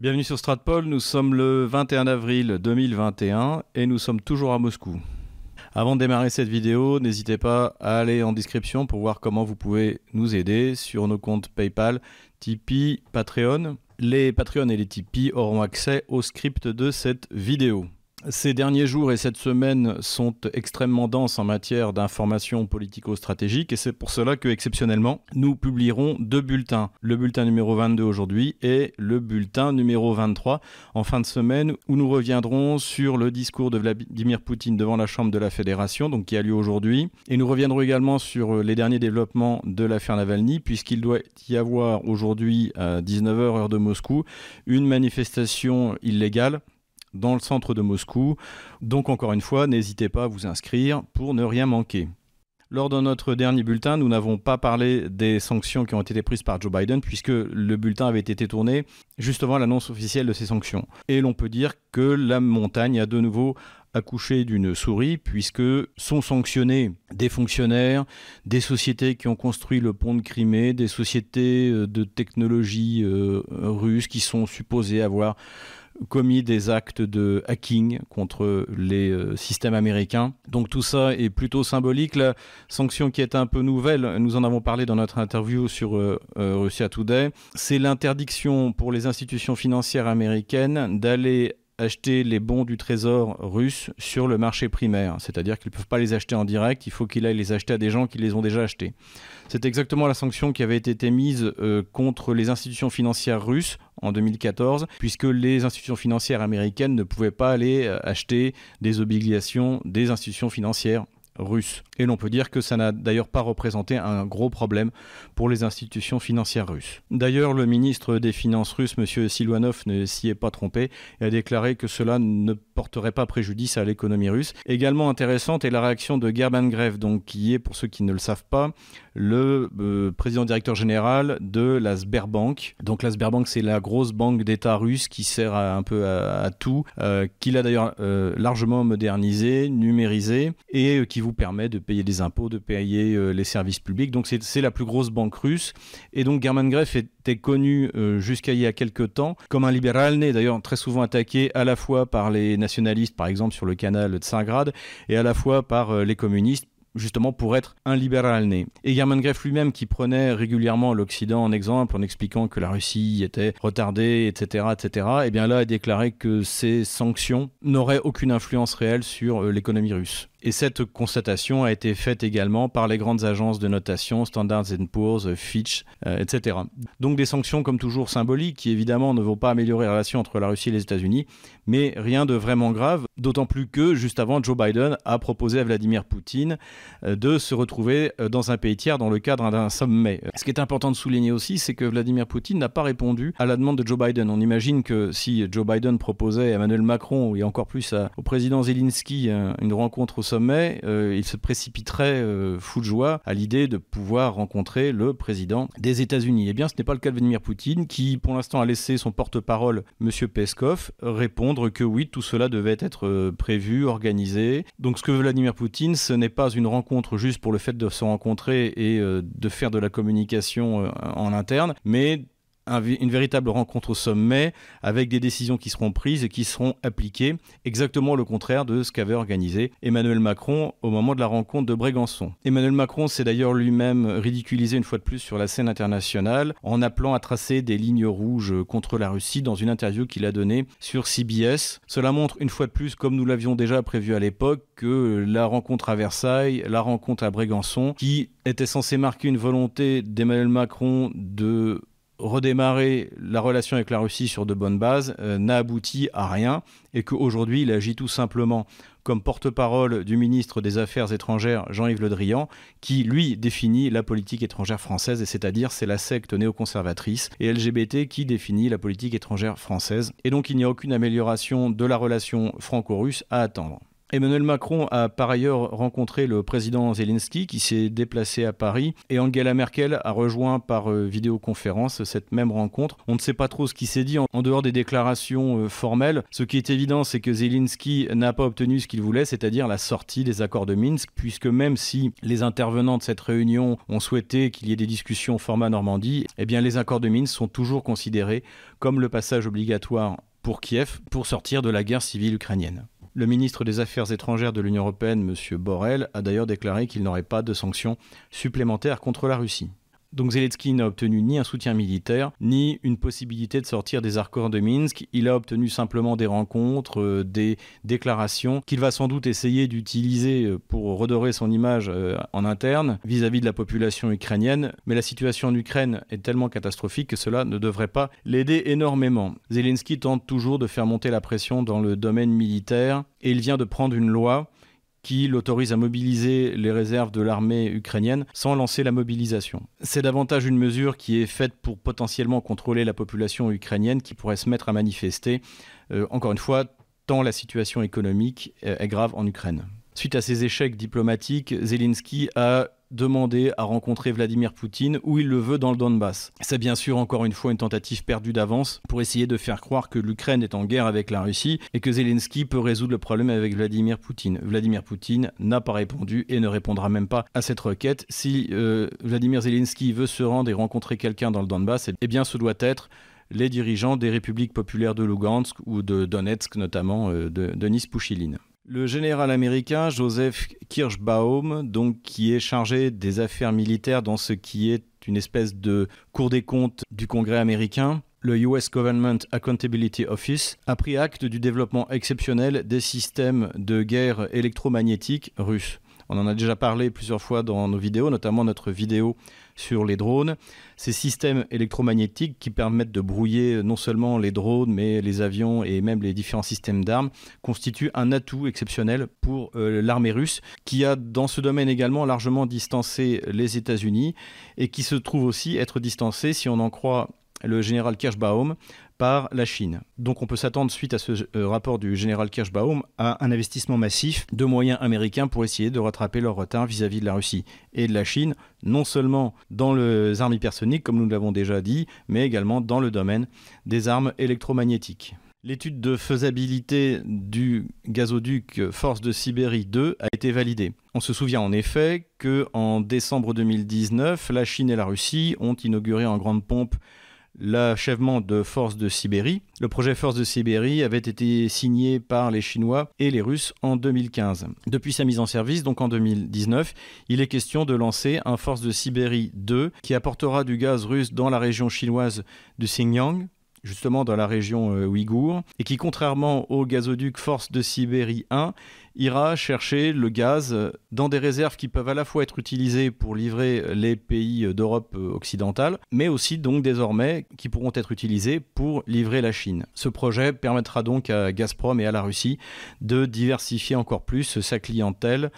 Bienvenue sur Stratpol, nous sommes le 21 avril 2021 et nous sommes toujours à Moscou. Avant de démarrer cette vidéo, n'hésitez pas à aller en description pour voir comment vous pouvez nous aider sur nos comptes PayPal, Tipeee, Patreon. Les Patreon et les Tipeee auront accès au script de cette vidéo. Ces derniers jours et cette semaine sont extrêmement denses en matière d'information politico-stratégique et c'est pour cela que exceptionnellement nous publierons deux bulletins, le bulletin numéro 22 aujourd'hui et le bulletin numéro 23 en fin de semaine où nous reviendrons sur le discours de Vladimir Poutine devant la Chambre de la Fédération donc qui a lieu aujourd'hui. Et nous reviendrons également sur les derniers développements de l'affaire Navalny puisqu'il doit y avoir aujourd'hui à 19h heure de Moscou une manifestation illégale dans le centre de Moscou. Donc encore une fois, n'hésitez pas à vous inscrire pour ne rien manquer. Lors de notre dernier bulletin, nous n'avons pas parlé des sanctions qui ont été prises par Joe Biden, puisque le bulletin avait été tourné juste avant l'annonce officielle de ces sanctions. Et l'on peut dire que la montagne a de nouveau accouché d'une souris, puisque sont sanctionnés des fonctionnaires, des sociétés qui ont construit le pont de Crimée, des sociétés euh, de technologie euh, russes qui sont supposées avoir commis des actes de hacking contre les euh, systèmes américains. Donc tout ça est plutôt symbolique. La sanction qui est un peu nouvelle, nous en avons parlé dans notre interview sur euh, euh, Russia Today, c'est l'interdiction pour les institutions financières américaines d'aller acheter les bons du trésor russe sur le marché primaire. C'est-à-dire qu'ils ne peuvent pas les acheter en direct, il faut qu'ils aillent les acheter à des gens qui les ont déjà achetés. C'est exactement la sanction qui avait été mise euh, contre les institutions financières russes en 2014, puisque les institutions financières américaines ne pouvaient pas aller euh, acheter des obligations des institutions financières Et l'on peut dire que ça n'a d'ailleurs pas représenté un gros problème pour les institutions financières russes. D'ailleurs, le ministre des Finances russe, M. Silvanov, ne s'y est pas trompé et a déclaré que cela ne porterait pas préjudice à l'économie russe. Également intéressante est la réaction de Gerban Grev, donc, qui est, pour ceux qui ne le savent pas, le euh, président directeur général de la Sberbank. Donc la Sberbank, c'est la grosse banque d'État russe qui sert un peu à, tout, euh, qu'il a d'ailleurs euh, largement modernisé, numérisé et qui vous permet de payer des impôts, de payer les services publics. Donc c'est la plus grosse banque russe. Et donc German Greff était connu jusqu'à il y a quelques temps comme un libéral né, d'ailleurs très souvent attaqué à la fois par les nationalistes, par exemple sur le canal de Tsingrad, et à la fois par les communistes justement pour être un libéral né. Et German Greff lui-même, qui prenait régulièrement l'Occident en exemple en expliquant que la Russie était retardée, etc., etc., et eh bien là a déclaré que ces sanctions n'auraient aucune influence réelle sur euh, l'économie russe. Et cette constatation a été faite également par les grandes agences de notation, Standard Poor's, Fitch, euh, etc. Donc des sanctions comme toujours symboliques qui évidemment ne vont pas améliorer la relation entre la Russie et les États-Unis, mais rien de vraiment grave, d'autant plus que juste avant, Joe Biden a proposé à Vladimir Poutine euh, de se retrouver euh, dans un pays tiers dans le cadre d'un sommet. Ce qui est important de souligner aussi, c'est que Vladimir Poutine n'a pas répondu à la demande de Joe Biden. On imagine que si Joe Biden proposait à Emmanuel Macron et encore plus au président Zelensky une rencontre au sommet, euh, il se précipiterait euh, fou de joie à l'idée de pouvoir rencontrer le président des États-Unis. Eh bien, ce n'est pas le cas de Vladimir Poutine, qui pour l'instant a laissé son porte-parole, M. Peskov, répondre que oui, tout cela devait être euh, prévu, organisé. Donc, ce que veut Vladimir Poutine, ce n'est pas une rencontre juste pour le fait de se rencontrer et de faire de la communication en interne, mais une véritable rencontre au sommet avec des décisions qui seront prises et qui seront appliquées, exactement le contraire de ce qu'avait organisé Emmanuel Macron au moment de la rencontre de Brégançon. Emmanuel Macron s'est d'ailleurs lui-même ridiculisé une fois de plus sur la scène internationale en appelant à tracer des lignes rouges contre la Russie dans une interview qu'il a donnée sur CBS. Cela montre une fois de plus, comme nous l'avions déjà prévu à l'époque, que la rencontre à Versailles, la rencontre à Brégançon, qui était censée marquer une volonté d'Emmanuel Macron de redémarrer la relation avec la Russie sur de bonnes bases euh, n'a abouti à rien et qu'aujourd'hui il agit tout simplement comme porte-parole du ministre des Affaires étrangères Jean-Yves Le Drian qui lui définit la politique étrangère française et c'est-à-dire c'est la secte néoconservatrice et LGBT qui définit la politique étrangère française et donc il n'y a aucune amélioration de la relation franco-russe à attendre. Emmanuel Macron a par ailleurs rencontré le président Zelensky qui s'est déplacé à Paris et Angela Merkel a rejoint par euh, vidéoconférence cette même rencontre. On ne sait pas trop ce qui s'est dit en dehors des déclarations euh, formelles. Ce qui est évident, c'est que Zelensky n'a pas obtenu ce qu'il voulait, c'est-à-dire la sortie des accords de Minsk, puisque même si les intervenants de cette réunion ont souhaité qu'il y ait des discussions format Normandie, eh les accords de Minsk sont toujours considérés comme le passage obligatoire pour Kiev pour sortir de la guerre civile ukrainienne. Le ministre des Affaires étrangères de l'Union européenne, M. Borrell, a d'ailleurs déclaré qu'il n'aurait pas de sanctions supplémentaires contre la Russie. Donc Zelensky n'a obtenu ni un soutien militaire, ni une possibilité de sortir des accords de Minsk. Il a obtenu simplement des rencontres, euh, des déclarations qu'il va sans doute essayer d'utiliser euh, pour redorer son image euh, en interne vis-à-vis de la population ukrainienne. Mais la situation en Ukraine est tellement catastrophique que cela ne devrait pas l'aider énormément. Zelensky tente toujours de faire monter la pression dans le domaine militaire et il vient de prendre une loi qui l'autorise à mobiliser les réserves de l'armée ukrainienne sans lancer la mobilisation. C'est davantage une mesure qui est faite pour potentiellement contrôler la population ukrainienne qui pourrait se mettre à manifester, euh, encore une fois, tant la situation économique est grave en Ukraine. Suite à ces échecs diplomatiques, Zelensky a demandé à rencontrer Vladimir Poutine où il le veut dans le Donbass. C'est bien sûr encore une fois une tentative perdue d'avance pour essayer de faire croire que l'Ukraine est en guerre avec la Russie et que Zelensky peut résoudre le problème avec Vladimir Poutine. Vladimir Poutine n'a pas répondu et ne répondra même pas à cette requête. Si euh, Vladimir Zelensky veut se rendre et rencontrer quelqu'un dans le Donbass, eh bien ce doit être les dirigeants des républiques populaires de Lugansk ou de Donetsk notamment euh, de Denis Pouchiline. Le général américain Joseph Kirschbaum, donc, qui est chargé des affaires militaires dans ce qui est une espèce de cour des comptes du Congrès américain, le US Government Accountability Office, a pris acte du développement exceptionnel des systèmes de guerre électromagnétique russes. On en a déjà parlé plusieurs fois dans nos vidéos, notamment notre vidéo sur les drones. Ces systèmes électromagnétiques qui permettent de brouiller non seulement les drones, mais les avions et même les différents systèmes d'armes constituent un atout exceptionnel pour euh, l'armée russe, qui a dans ce domaine également largement distancé les États-Unis et qui se trouve aussi être distancé, si on en croit le général Kirschbaum, par la Chine. Donc on peut s'attendre, suite à ce euh, rapport du général Kirschbaum, à un investissement massif de moyens américains pour essayer de rattraper leur retard vis-à-vis de la Russie et de la Chine, non seulement dans les armes hypersoniques, comme nous l'avons déjà dit, mais également dans le domaine des armes électromagnétiques. L'étude de faisabilité du gazoduc Force de Sibérie 2 a été validée. On se souvient en effet que en décembre 2019, la Chine et la Russie ont inauguré en grande pompe l'achèvement de Force de Sibérie. Le projet Force de Sibérie avait été signé par les Chinois et les Russes en 2015. Depuis sa mise en service, donc en 2019, il est question de lancer un Force de Sibérie 2 qui apportera du gaz russe dans la région chinoise du Xinjiang, justement dans la région euh, ouïghour, et qui, contrairement au gazoduc Force de Sibérie 1, ira chercher le gaz dans des réserves qui peuvent à la fois être utilisées pour livrer les pays d'Europe occidentale, mais aussi donc désormais qui pourront être utilisées pour livrer la Chine. Ce projet permettra donc à Gazprom et à la Russie de diversifier encore plus sa clientèle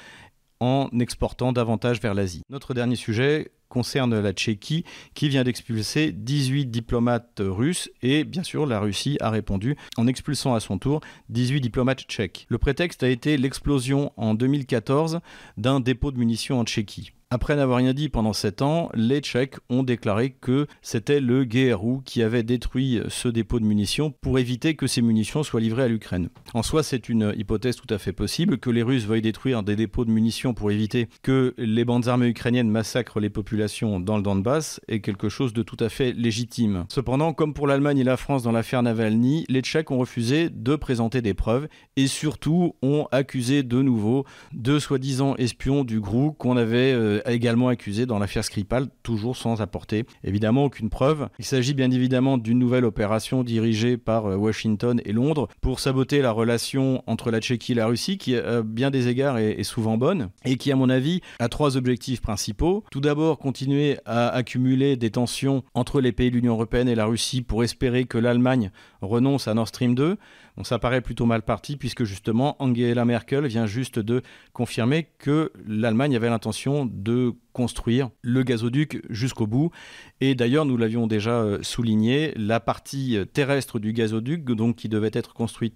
en exportant davantage vers l'Asie. Notre dernier sujet concerne la Tchéquie qui vient d'expulser 18 diplomates russes et bien sûr la Russie a répondu en expulsant à son tour 18 diplomates tchèques. Le prétexte a été l'explosion en 2014 d'un dépôt de munitions en Tchéquie. Après n'avoir rien dit pendant 7 ans, les Tchèques ont déclaré que c'était le GRU qui avait détruit ce dépôt de munitions pour éviter que ces munitions soient livrées à l'Ukraine. En soi, c'est une hypothèse tout à fait possible que les Russes veuillent détruire des dépôts de munitions pour éviter que les bandes armées ukrainiennes massacrent les populations dans le Donbass est quelque chose de tout à fait légitime. Cependant, comme pour l'Allemagne et la France dans l'affaire Navalny, les Tchèques ont refusé de présenter des preuves et surtout ont accusé de nouveau deux soi-disant espions du GRU qu'on avait euh, également accusé dans l'affaire Skripal, toujours sans apporter évidemment aucune preuve. Il s'agit bien évidemment d'une nouvelle opération dirigée par euh, Washington et Londres pour saboter la relation entre la Tchéquie et la Russie, qui à bien des égards est, souvent bonne, et qui à mon avis a trois objectifs principaux. Tout d'abord, continuer à accumuler des tensions entre les pays de l'Union européenne et la Russie pour espérer que l'Allemagne renonce à Nord Stream 2. Bon, ça paraît plutôt mal parti puisque justement Angela Merkel vient juste de confirmer que l'Allemagne avait l'intention de construire le gazoduc jusqu'au bout. Et d'ailleurs, nous l'avions déjà euh, souligné, la partie terrestre du gazoduc, donc qui devait être construite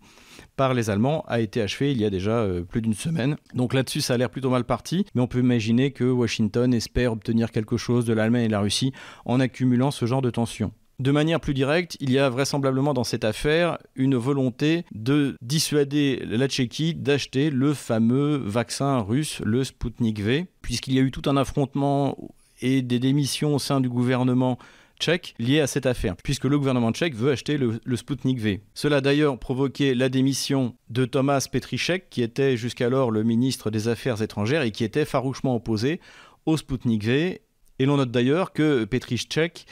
par les Allemands, a été achevée il y a déjà euh, plus d'une semaine. Donc là-dessus, ça a l'air plutôt mal parti, mais on peut imaginer que Washington espère obtenir quelque chose de l'Allemagne et de la Russie en accumulant ce genre de tensions. De manière plus directe, il y a vraisemblablement dans cette affaire une volonté de dissuader la Tchéquie d'acheter le fameux vaccin russe, le Sputnik V, puisqu'il y a eu tout un affrontement et des démissions au sein du gouvernement tchèque liées à cette affaire, puisque le gouvernement tchèque veut acheter le, Sputnik V. Cela a d'ailleurs provoqué la démission de Thomas Petrichek, qui était jusqu'alors le ministre des Affaires étrangères et qui était farouchement opposé au Sputnik V. Et l'on note d'ailleurs que Petrichek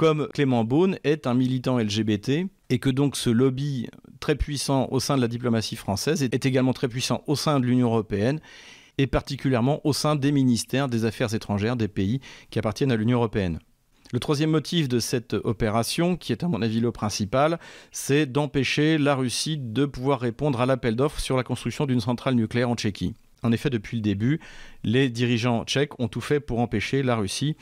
comme Clément Beaune est un militant LGBT et que donc ce lobby très puissant au sein de la diplomatie française est également très puissant au sein de l'Union européenne et particulièrement au sein des ministères des Affaires étrangères des pays qui appartiennent à l'Union européenne. Le troisième motif de cette opération, qui est à mon avis le principal, c'est d'empêcher la Russie de pouvoir répondre à l'appel d'offres sur la construction d'une centrale nucléaire en Tchéquie. En effet, depuis le début, les dirigeants tchèques ont tout fait pour empêcher la Russie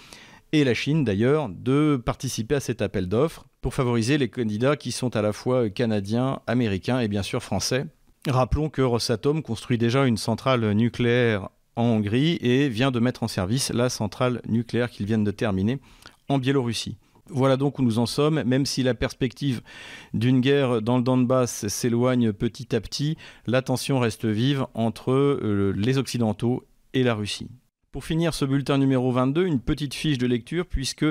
et la Chine d'ailleurs de participer à cet appel d'offres pour favoriser les candidats qui sont à la fois canadiens, américains et bien sûr français. Rappelons que Rosatom construit déjà une centrale nucléaire en Hongrie et vient de mettre en service la centrale nucléaire qu'ils viennent de terminer en Biélorussie. Voilà donc où nous en sommes, même si la perspective d'une guerre dans le Donbass s'éloigne petit à petit, la tension reste vive entre euh, les Occidentaux et la Russie. Pour finir ce bulletin numéro 22, une petite fiche de lecture puisque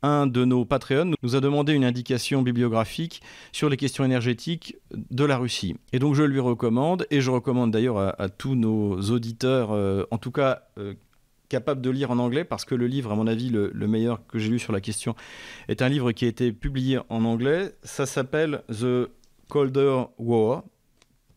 un de nos Patreons nous a demandé une indication bibliographique sur les questions énergétiques de la Russie. Et donc je lui recommande, et je recommande d'ailleurs à, tous nos auditeurs, euh, en tout cas euh, capables de lire en anglais, parce que le livre, à mon avis, le, le meilleur que j'ai lu sur la question, est un livre qui a été publié en anglais. Ça s'appelle The Colder War,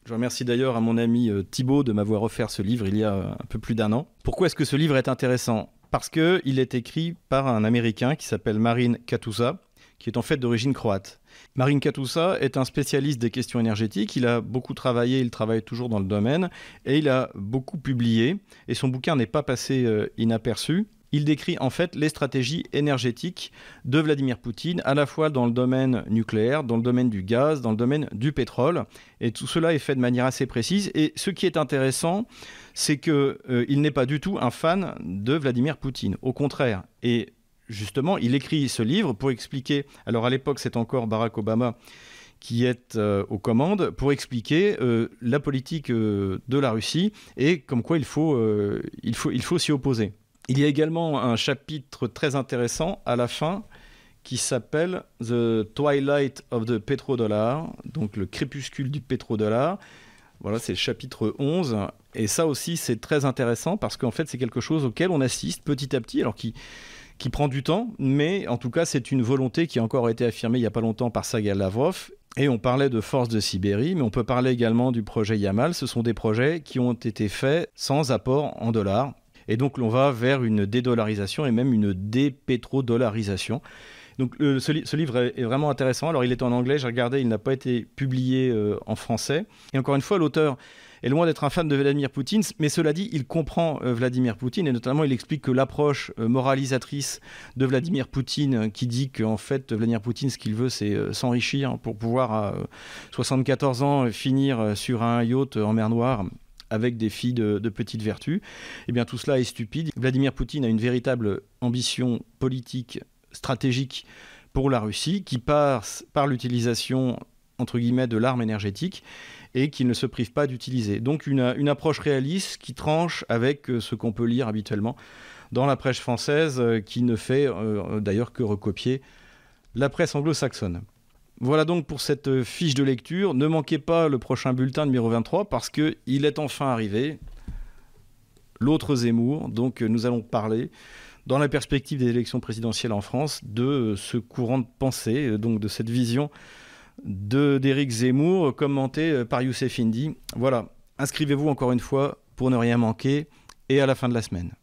je remercie d'ailleurs à mon ami euh, Thibaut de m'avoir offert ce livre il y a euh, un peu plus d'un an. Pourquoi est-ce que ce livre est intéressant? Parce qu'il est écrit par un Américain qui s'appelle Marine Katusa, qui est en fait d'origine croate. Marine Katusa est un spécialiste des questions énergétiques. Il a beaucoup travaillé, il travaille toujours dans le domaine, et il a beaucoup publié. Et son bouquin n'est pas passé euh, inaperçu il décrit en fait les stratégies énergétiques de Vladimir Poutine, à la fois dans le domaine nucléaire, dans le domaine du gaz, dans le domaine du pétrole. Et tout cela est fait de manière assez précise. Et ce qui est intéressant, c'est qu'il euh, n'est pas du tout un fan de Vladimir Poutine. Au contraire. Et justement, il écrit ce livre pour expliquer. Alors à l'époque, c'est encore Barack Obama qui est euh, aux commandes pour expliquer euh, la politique de la Russie et comme quoi il faut, il faut, il faut s'y opposer. Il y a également un chapitre très intéressant à la fin qui s'appelle The Twilight of the Petrodollar, donc le crépuscule du pétrodollar. Voilà, c'est le chapitre 11. Et ça aussi, c'est très intéressant parce qu'en fait, c'est quelque chose auquel on assiste petit à petit, alors qui, qui prend du temps, mais en tout cas, c'est une volonté qui a encore été affirmée il n'y a pas longtemps par Sergei Lavrov. Et on parlait de Force de Sibérie, mais on peut parler également du projet Yamal. Ce sont des projets qui ont été faits sans apport en dollars. Et donc, on va vers une dédollarisation et même une dépétrodollarisation. Donc ce, livre est, vraiment intéressant. Alors il est en anglais, j'ai regardé, il n'a pas été publié euh, en français. Et encore une fois, l'auteur est loin d'être un fan de Vladimir Poutine, mais cela dit, il comprend euh, Vladimir Poutine et notamment il explique que l'approche euh, moralisatrice de Vladimir Poutine, qui dit qu'en fait Vladimir Poutine, ce qu'il veut, c'est s'enrichir pour pouvoir à 74 ans finir sur un yacht en mer Noire avec des filles de, petites vertus. Eh bien, tout cela est stupide. Vladimir Poutine a une véritable ambition politique, stratégique pour la Russie, qui passe par l'utilisation entre guillemets de l'arme énergétique et qu'il ne se prive pas d'utiliser. Donc une, approche réaliste qui tranche avec euh, ce qu'on peut lire habituellement dans la presse française, euh, qui ne fait euh, d'ailleurs que recopier la presse anglo-saxonne. Voilà donc pour cette euh, fiche de lecture. Ne manquez pas le prochain bulletin numéro 23 parce qu'il est enfin arrivé. L'autre Zemmour. Donc euh, nous allons parler, dans la perspective des élections présidentielles en France, de euh, ce courant de pensée, donc de cette vision d'Éric Zemmour, commenté par Youssef Indy. Voilà. Inscrivez-vous encore une fois pour ne rien manquer et à la fin de la semaine.